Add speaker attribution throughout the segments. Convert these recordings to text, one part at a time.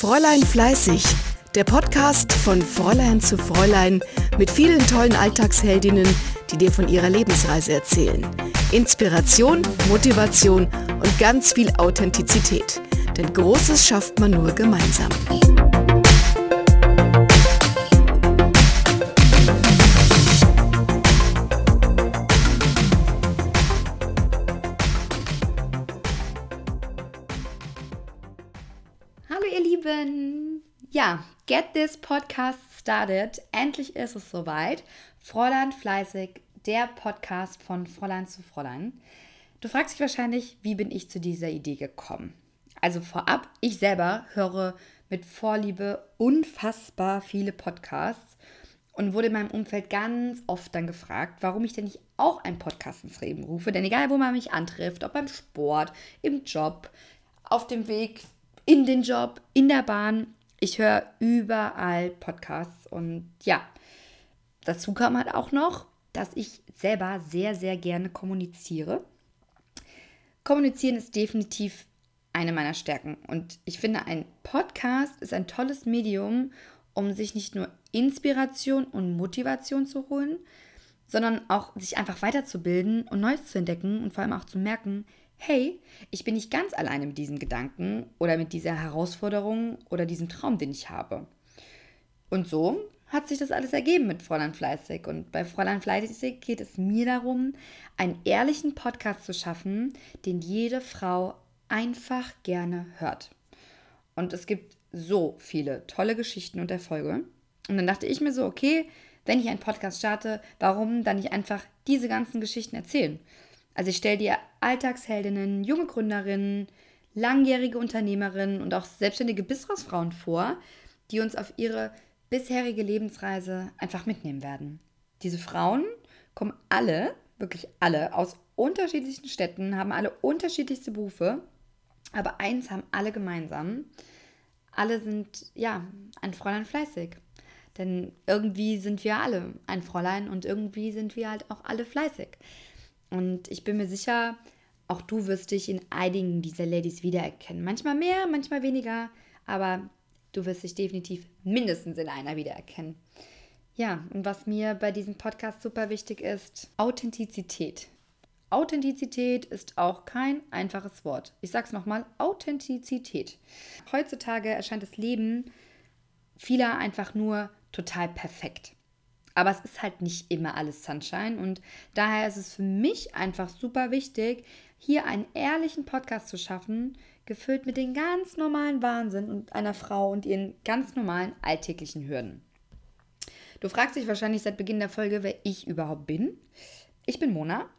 Speaker 1: Fräulein Fleißig, der Podcast von Fräulein zu Fräulein mit vielen tollen Alltagsheldinnen, die dir von ihrer Lebensreise erzählen. Inspiration, Motivation und ganz viel Authentizität. Denn Großes schafft man nur gemeinsam.
Speaker 2: Ihr Lieben! Ja, get this podcast started. Endlich ist es soweit. Fräulein Fleißig, der Podcast von Fräulein zu Fräulein. Du fragst dich wahrscheinlich, wie bin ich zu dieser Idee gekommen? Also vorab, ich selber höre mit Vorliebe unfassbar viele Podcasts und wurde in meinem Umfeld ganz oft dann gefragt, warum ich denn nicht auch einen Podcast ins Leben rufe. Denn egal, wo man mich antrifft, ob beim Sport, im Job, auf dem Weg in den Job, in der Bahn, ich höre überall Podcasts und ja, dazu kam halt auch noch, dass ich selber sehr, sehr gerne kommuniziere. Kommunizieren ist definitiv eine meiner Stärken und ich finde, ein Podcast ist ein tolles Medium, um sich nicht nur Inspiration und Motivation zu holen, sondern auch sich einfach weiterzubilden und Neues zu entdecken und vor allem auch zu merken, hey, ich bin nicht ganz alleine mit diesem Gedanken oder mit dieser Herausforderung oder diesem Traum, den ich habe. Und so hat sich das alles ergeben mit Fräulein Fleißig. Und bei Fräulein Fleißig geht es mir darum, einen ehrlichen Podcast zu schaffen, den jede Frau einfach gerne hört. Und es gibt so viele tolle Geschichten und Erfolge. Und dann dachte ich mir so, okay, wenn ich einen Podcast starte, warum dann nicht einfach diese ganzen Geschichten erzählen? Also ich stelle dir Alltagsheldinnen, junge Gründerinnen, langjährige Unternehmerinnen und auch selbstständige Businessfrauen vor, die uns auf ihre bisherige Lebensreise einfach mitnehmen werden. Diese Frauen kommen alle, wirklich alle, aus unterschiedlichen Städten, haben alle unterschiedlichste Berufe, aber eins haben alle gemeinsam. Alle sind, ja, ein Fräulein fleißig. Denn irgendwie sind wir alle ein Fräulein und irgendwie sind wir halt auch alle fleißig. Und ich bin mir sicher, auch du wirst dich in einigen dieser Ladies wiedererkennen. Manchmal mehr, manchmal weniger, aber du wirst dich definitiv mindestens in einer wiedererkennen. Ja, und was mir bei diesem Podcast super wichtig ist, Authentizität. Authentizität ist auch kein einfaches Wort. Ich sag's nochmal, Authentizität. Heutzutage erscheint das Leben vieler einfach nur total perfekt. Aber es ist halt nicht immer alles Sunshine und daher ist es für mich einfach super wichtig, hier einen ehrlichen Podcast zu schaffen, gefüllt mit den ganz normalen Wahnsinn und einer Frau und ihren ganz normalen alltäglichen Hürden. Du fragst dich wahrscheinlich seit Beginn der Folge, wer ich überhaupt bin. Ich bin Mona,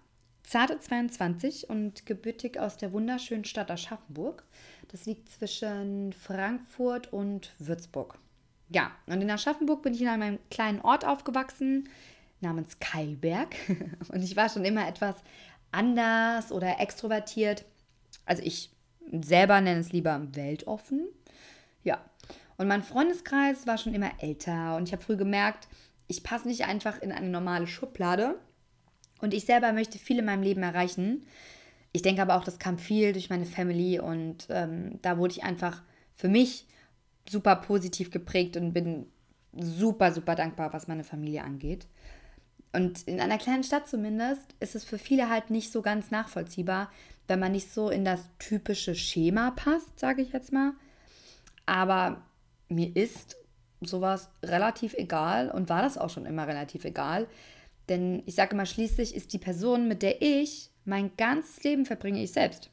Speaker 2: zarte 22 und gebürtig aus der wunderschönen Stadt Aschaffenburg. Das liegt zwischen Frankfurt und Würzburg. Ja, und in Aschaffenburg bin ich in einem kleinen Ort aufgewachsen namens Keilberg. Und ich war schon immer etwas anders oder extrovertiert. Also ich selber nenne es lieber weltoffen. Ja. Und mein Freundeskreis war schon immer älter und ich habe früh gemerkt, ich passe nicht einfach in eine normale Schublade. Und ich selber möchte viel in meinem Leben erreichen. Ich denke aber auch, das kam viel durch meine Family und ähm, da wurde ich einfach für mich super positiv geprägt und bin super, super dankbar, was meine Familie angeht. Und in einer kleinen Stadt zumindest ist es für viele halt nicht so ganz nachvollziehbar, wenn man nicht so in das typische Schema passt, sage ich jetzt mal. Aber mir ist sowas relativ egal und war das auch schon immer relativ egal. Denn ich sage immer, schließlich ist die Person, mit der ich mein ganzes Leben verbringe, ich selbst.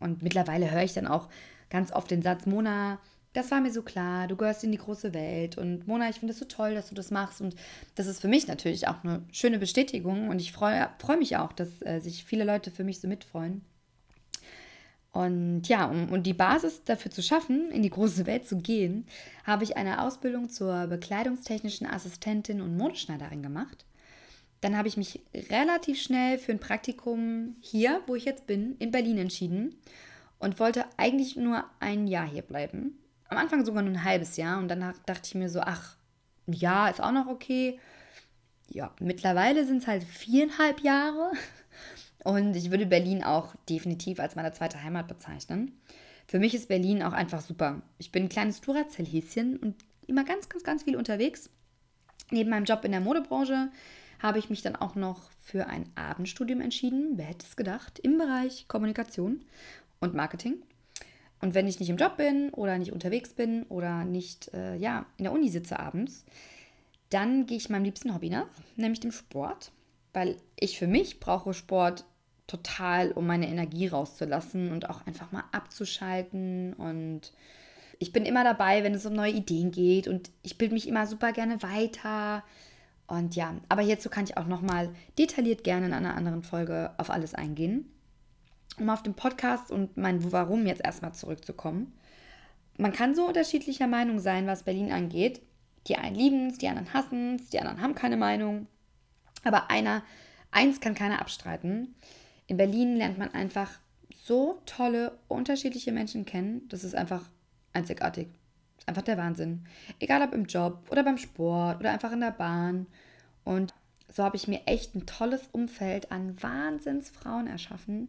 Speaker 2: Und mittlerweile höre ich dann auch ganz oft den Satz, Mona, das war mir so klar, du gehörst in die große Welt und Mona, ich finde es so toll, dass du das machst und das ist für mich natürlich auch eine schöne Bestätigung und ich freue freu mich auch, dass äh, sich viele Leute für mich so mitfreuen. Und ja, um, um die Basis dafür zu schaffen, in die große Welt zu gehen, habe ich eine Ausbildung zur bekleidungstechnischen Assistentin und Modeschneiderin gemacht. Dann habe ich mich relativ schnell für ein Praktikum hier, wo ich jetzt bin, in Berlin entschieden und wollte eigentlich nur ein Jahr hier bleiben am Anfang sogar nur ein halbes Jahr und danach dachte ich mir so, ach, ein Jahr ist auch noch okay. Ja, mittlerweile sind es halt viereinhalb Jahre und ich würde Berlin auch definitiv als meine zweite Heimat bezeichnen. Für mich ist Berlin auch einfach super. Ich bin ein kleines Duracell-Häschen und immer ganz, ganz, ganz viel unterwegs. Neben meinem Job in der Modebranche habe ich mich dann auch noch für ein Abendstudium entschieden. Wer hätte es gedacht? Im Bereich Kommunikation und Marketing. Und wenn ich nicht im Job bin oder nicht unterwegs bin oder nicht äh, ja, in der Uni sitze abends, dann gehe ich meinem liebsten Hobby nach, nämlich dem Sport. Weil ich für mich brauche Sport total, um meine Energie rauszulassen und auch einfach mal abzuschalten. Und ich bin immer dabei, wenn es um neue Ideen geht und ich bilde mich immer super gerne weiter. Und ja, aber hierzu kann ich auch nochmal detailliert gerne in einer anderen Folge auf alles eingehen um auf den Podcast und mein Warum jetzt erstmal zurückzukommen. Man kann so unterschiedlicher Meinung sein, was Berlin angeht. Die einen lieben es, die anderen hassen es, die anderen haben keine Meinung. Aber einer, eins kann keiner abstreiten. In Berlin lernt man einfach so tolle, unterschiedliche Menschen kennen. Das ist einfach einzigartig. Ist einfach der Wahnsinn. Egal ob im Job oder beim Sport oder einfach in der Bahn. Und so habe ich mir echt ein tolles Umfeld an Wahnsinnsfrauen erschaffen.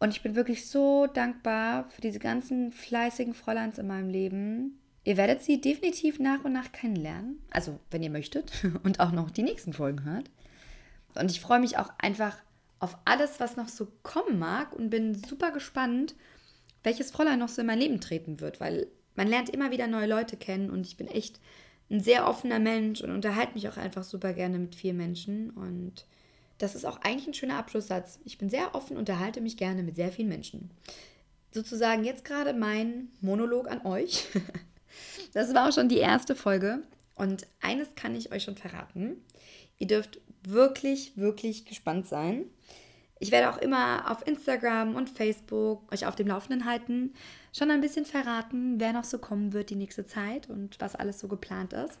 Speaker 2: Und ich bin wirklich so dankbar für diese ganzen fleißigen Fräuleins in meinem Leben. Ihr werdet sie definitiv nach und nach kennenlernen. Also, wenn ihr möchtet und auch noch die nächsten Folgen hört. Und ich freue mich auch einfach auf alles, was noch so kommen mag und bin super gespannt, welches Fräulein noch so in mein Leben treten wird, weil man lernt immer wieder neue Leute kennen und ich bin echt ein sehr offener Mensch und unterhalte mich auch einfach super gerne mit vielen Menschen und das ist auch eigentlich ein schöner Abschlusssatz. Ich bin sehr offen, unterhalte mich gerne mit sehr vielen Menschen. Sozusagen jetzt gerade mein Monolog an euch. Das war auch schon die erste Folge. Und eines kann ich euch schon verraten. Ihr dürft wirklich, wirklich gespannt sein. Ich werde auch immer auf Instagram und Facebook euch auf dem Laufenden halten, schon ein bisschen verraten, wer noch so kommen wird die nächste Zeit und was alles so geplant ist.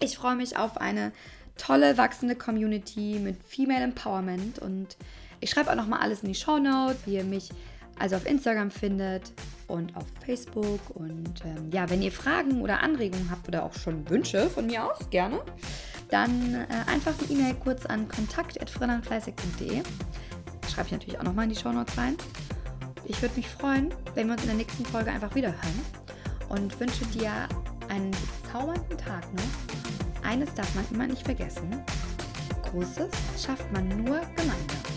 Speaker 2: Ich freue mich auf eine tolle, wachsende Community mit Female Empowerment. Und ich schreibe auch nochmal alles in die Show Notes, wie ihr mich also auf Instagram findet und auf Facebook. Und ähm, ja, wenn ihr Fragen oder Anregungen habt oder auch schon Wünsche von mir aus, gerne, dann äh, einfach eine E-Mail kurz an kontakt.frillandfleißig.de. Schreibe ich natürlich auch nochmal in die Show Notes rein. Ich würde mich freuen, wenn wir uns in der nächsten Folge einfach wieder hören und wünsche dir einen bezaubernden Tag noch eines darf man immer nicht vergessen. Großes schafft man nur gemeinsam.